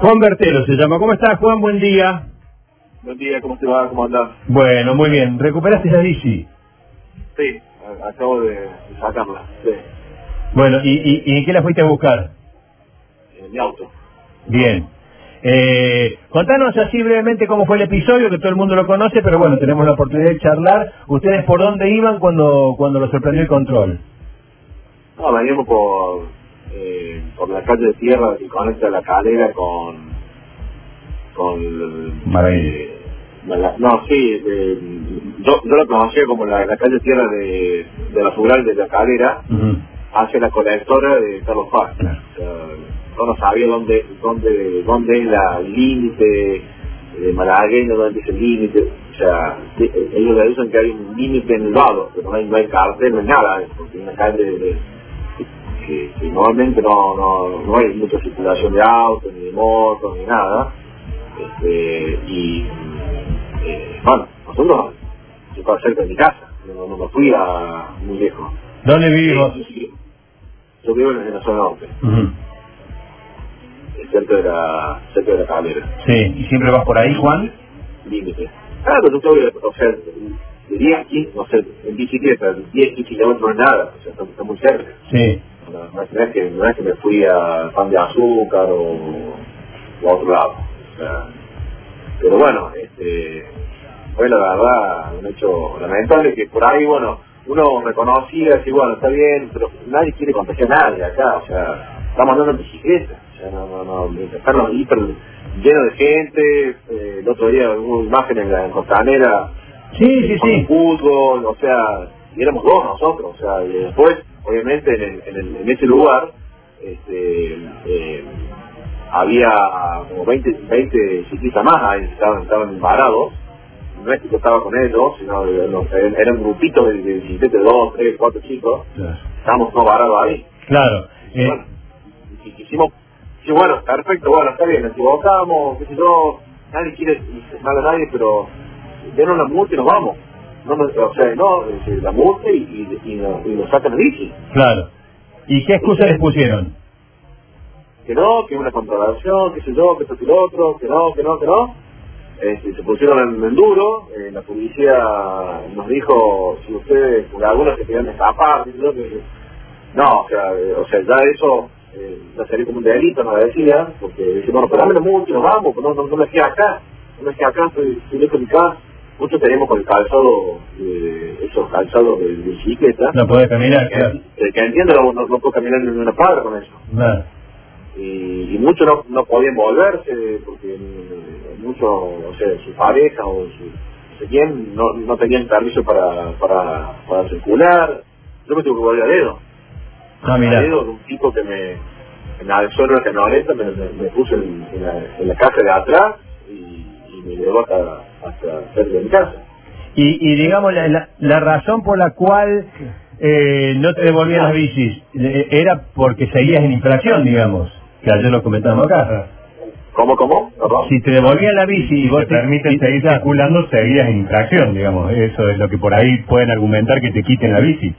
Juan Bertero se llama. ¿Cómo estás, Juan? Buen día. Buen día, ¿cómo te va? ¿Cómo andás? Bueno, muy bien. ¿Recuperaste la bici? Sí, acabo de sacarla, sí, Bueno, ¿y, y, y en qué la fuiste a buscar? en mi auto. Bien. Eh, contanos así brevemente cómo fue el episodio, que todo el mundo lo conoce, pero bueno, tenemos la oportunidad de charlar. ¿Ustedes por dónde iban cuando, cuando lo sorprendió el control? No, veníamos por, eh, por la calle de tierra que conecta la calera con... con eh, la- no, sí, eh, yo, yo lo conocía como la, la calle de tierra de, de la rural de la calera Ujú. hacia la colectora de Carlos Paz. Claro. O sea, yo no sabía dónde, dónde, dónde es la límite de malagueño, dónde es el límite. O sea, ellos le dicen que hay un límite en el lado, pero no hay, no hay cartel, no hay nada, porque una calle de, que, que normalmente no, no, no hay mucha circulación de autos, ni de motos, ni nada. Este, y eh, bueno, nosotros, yo estaba cerca de mi casa, no, no me fui a muy lejos. ¿Dónde vivimos? Sí. Yo vivo en la zona norte, Ujú. cerca de la, cerca de la calera, Sí, ¿y siempre vas por ahí, Juan? límite. Claro, yo estoy, o sea, de 10, 15, no sé, en bicicleta, 10, 15 kilómetros no es nada, o sea, está, está muy cerca. Sí. No, no es, no es que, no es que me fui a pan de azúcar o, o a otro lado. O sea, pero bueno, este, fue la verdad un hecho lamentable que por ahí, bueno, uno reconocía, así, bueno, está bien, pero nadie quiere contagiar a nadie acá, o sea, estamos andando en bicicleta, o sea, no, no, no, están hiper llenos de gente, eh, el otro día hubo imágenes en la en Costanera, Sí, sí, con sí. fútbol, o sea, y éramos dos nosotros, o sea, y después, obviamente, en, el- en, el- en ese lugar, este, eh, había como 20, 20 ciclistas más ahí, estaban, estaban varados, no es que yo estaba con ellos, sino eh, no, eran grupitos de, de bicicletas de dos, tres, cuatro chicos, estábamos todos varados ahí. Claro. Y Eh, bueno, y quisimos, sí, bueno, perfecto, bueno, está bien, nos equivocamos, qué sé yo, nadie quiere mal a nadie, pero denos la multa y nos vamos. No, nos- o sea, no, eh, la multa y, y, y, nos sacan la bici. claro. ¿Y qué excusa les pusieron? Que no, que una contratación, qué sé yo, que esto y lo otro, que no, que no, que no. Este, se pusieron en, en duro, eh, la policía nos dijo, si ustedes, por algunos se querían escapar, yo, que- no, o sea, eh, o sea, ya eso eh, ya salió como un delito, nos decía, porque dice, bueno, pero dame la multa y nos vamos, no, no, no me queda acá, no me queda acá, estoy, estoy lejos de mi casa. Muchos tenemos con el calzado, eh, esos calzados de, bicicleta, No podés caminar, que, claro. que, que entiendo, no, no, no puedo caminar ni una cuadra con eso y, y muchos no, no podían volverse porque eh, muchos, o sea, su pareja o su no sé quién no, no tenían permiso para, para, para circular. Yo me tuve que volver a dedo. Ah, A dedo de un tipo que me, en la zona de la me, me, me puso en, en, la, en la caja de atrás y, y me llevó hasta, hasta cerca de mi casa. Y, y digamos, la, la, la razón por la cual eh, no te devolvían las bicis eh, era porque seguías en infracción, digamos, que ayer lo comentamos acá. ¿Cómo, cómo? ¿Perdón? Si te devolvían la bici y vos te permiten y- seguir claro. circulando, seguirías en infracción, digamos. Eso es lo que por ahí pueden argumentar que te quiten la bici.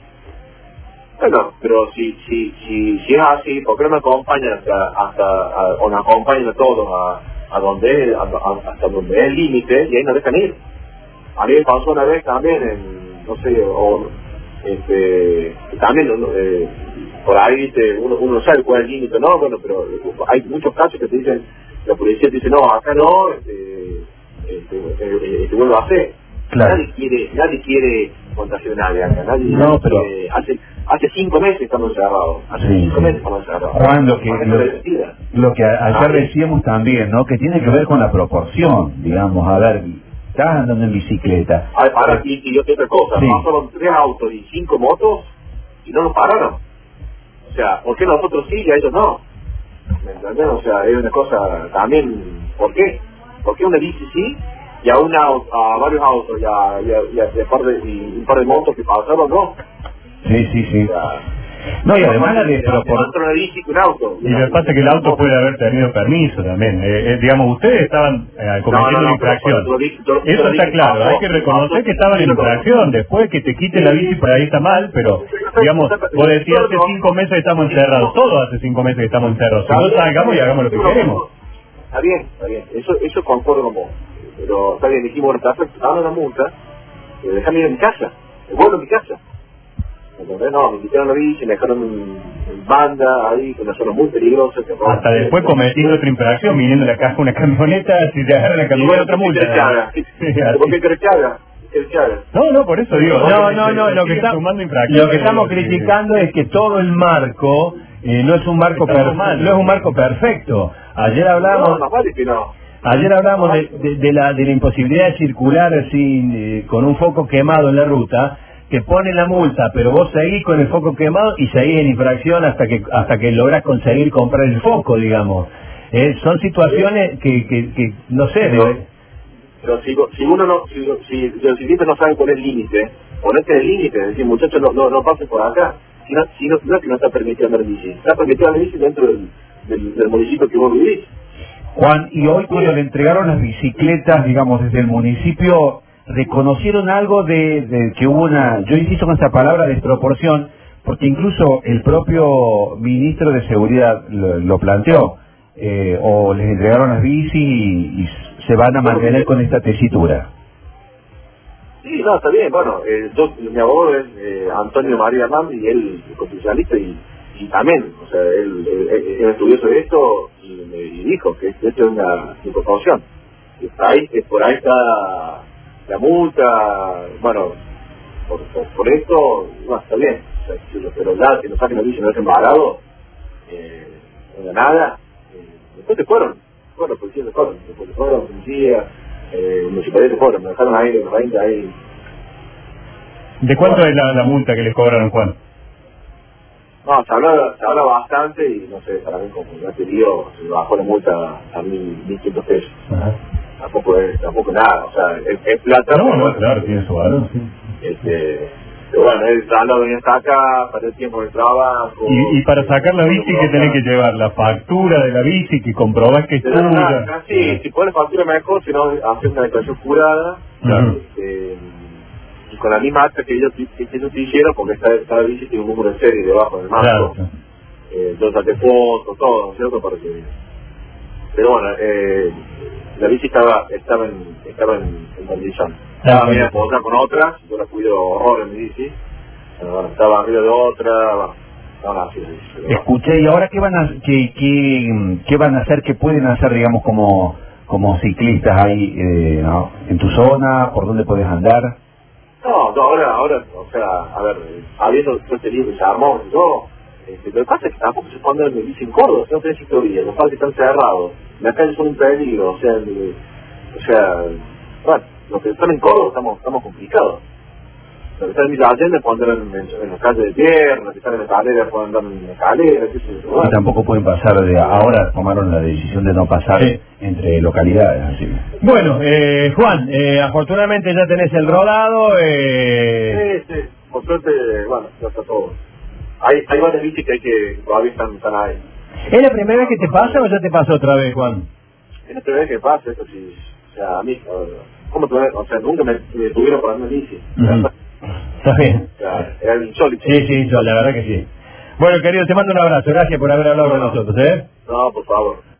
Bueno, pero si, si, si, si es así, ¿por qué no me acompañan hasta, hasta a- o nos acompañan a todos a, a donde, a- a- hasta donde es el límite y ahí nos dejan ir? A mí me pasó una vez también en, no sé, o, este, también eh, por ahí viste, uno, uno sabe cuál es el límite, no, bueno, pero hay muchos casos que te dicen, la policía te dice, no, acá no, este, este, eh, este vuelvo a hacer. Claro. Nadie quiere, nadie quiere acá, nadie, No, pero- hace, hace cinco meses estamos encerrados, hace Sí, cinco sí. meses estamos encerrados. Juan, lo que, lo, que a- Ah, ayer sí. decíamos también, ¿no? Que tiene que ver con la proporción, digamos, a ver, estás andando en bicicleta. Ahora, ahora, y, y otra cosa, Sí. pasaron tres autos y cinco motos y no nos pararon. O sea, ¿por qué nosotros sí y a ellos no? ¿Me entiendes? O sea, es una cosa también, ¿por qué? ¿Por qué una bici sí y a, una, a varios autos y a, y a- y a- y a par de, y un par de motos que pasaron no? Sí, sí, sí. No, y además la de desproporción. un auto. Y lo que pasa es que el auto puede haber tenido permiso también. Eh, eh, digamos, ustedes estaban eh, cometiendo una infracción. Eso está claro, hay que reconocer que estaban en infracción. Después que te quiten la bici, por ahí está mal, pero, digamos, vos decís, hace cinco meses que estamos encerrados. Todos hace cinco meses que estamos encerrados. Si no salgamos y hagamos lo que queremos. Está bien, está bien. Eso, eso concuerdo con vos. Pero está bien, dijimos, bueno, está dando una multa, pero déjame ir a mi casa. Vuelvo a mi casa. No, me quitaron la bici, me dejaron en banda ahí, con una zona muy peligrosa. Hasta después cometiendo otra infracción, viniendo de la caja una camioneta, si te agarran la camioneta otra multa. ¿Por qué crees que haga? No, no, por eso digo. No, no, no, lo que, que estamos criticando es que todo el marco eh, no es un marco no es un marco perfecto. Ayer hablamos Ayer hablamos de, de, la, de la imposibilidad de circular sin, eh, con un foco quemado en la ruta que pone la multa, pero vos seguís con el foco quemado y seguís en infracción hasta que hasta que logras conseguir comprar el foco, digamos. Eh, son situaciones que, que, no sé. Pero, si, si, uno no, si, si, los ciclistas no saben poner límite, ponete el límite, es decir, muchachos, no, no, no pasen por acá. Si no, si no, no es que no está permitido andar bici, está permitido andar bici dentro del, del, municipio que vos vivís. Juan, y hoy cuando le entregaron las bicicletas, digamos, desde el municipio, reconocieron algo de, que hubo una, yo insisto con esta palabra, desproporción, porque incluso el propio ministro de Seguridad lo, planteó, eh, o les entregaron las bici y, se van a mantener con esta tesitura. Sí, no, está bien, bueno, eh, yo, mi abogado es eh, Antonio María Mami y él es constitucionalista y, y, también, o sea, él, él, estudió sobre esto y me dijo que esto es una precaución. Ahí, por ahí está la multa, bueno, por, por, esto, no, está bien, pero ya que nos saquen la bici no es embarado, eh, no nada, eh, después te fueron, fueron, policías se fueron, después te fueron, policía, eh, municipalidades se fueron, me dejaron ahí, los 20 ahí. ¿De cuánto es la, la multa que les cobraron, Juan? No, se habla, se habla bastante y no sé, para mí como ya te digo, se bajó la multa a mil, mil quinientos pesos tampoco es tampoco nada, o sea, es, plata. No, no, claro, tiene su valor, sí. Este, pero bueno, él lo venía acá para el tiempo de trabajo. Y, y para sacar la bici, que tenés que llevar? La factura de la bici, que comprobás que es tuya. Sí, si pones factura mejor, si no, haces una declaración jurada. Este, y con la misma acta que ellos, que ellos hicieron, porque esta, esta bici tiene un número de serie debajo del marco. Claro. Eh, yo saqué fotos, todo, ¿no es cierto? Para que... Pero bueno, eh, la bici estaba estaba en estaba en, en condición. Estaba media otra con otra, yo la cuido horror en mi bici, estaba arriba de otra, Escuché, ¿y ahora qué van a qué, qué, qué, van a hacer, qué pueden hacer, digamos, como como ciclistas ahí eh, en tu zona? ¿Por dónde puedes andar? No, no, ahora, ahora, o sea, a ver, habiendo este libro que se armó y todo, este, lo que pasa es que tampoco se puede andar en en Córdoba, no tenés ciclovía, los parques están cerrados las calles son un peligro, o sea, o sea, bueno, los que están en Córdoba estamos, estamos complicados. En Villa Allende pueden andar en, en, las calles de tierra, los que están en la escalera pueden andar en la escalera, qué sé Y tampoco pueden pasar de ahora, tomaron la decisión de no pasar entre localidades, así. Bueno, eh, Juan, eh, afortunadamente ya tenés el rodado. Eh... Sí, sí, por suerte, bueno, ya está todo. Hay, hay varias bicis que hay que todavía están, están ahí. ¿Es la primera vez que te pasa o ya te pasó otra vez, Juan? Es la primera vez que pasa, eso sí. O sea, a mí, ¿cómo te O sea, nunca me, me tuvieron por andar bici. Está bien. Era insólito. Sí, sí, la verdad que sí. Bueno, querido, te mando un abrazo. Gracias por haber hablado con nosotros, ¿eh? No, por favor.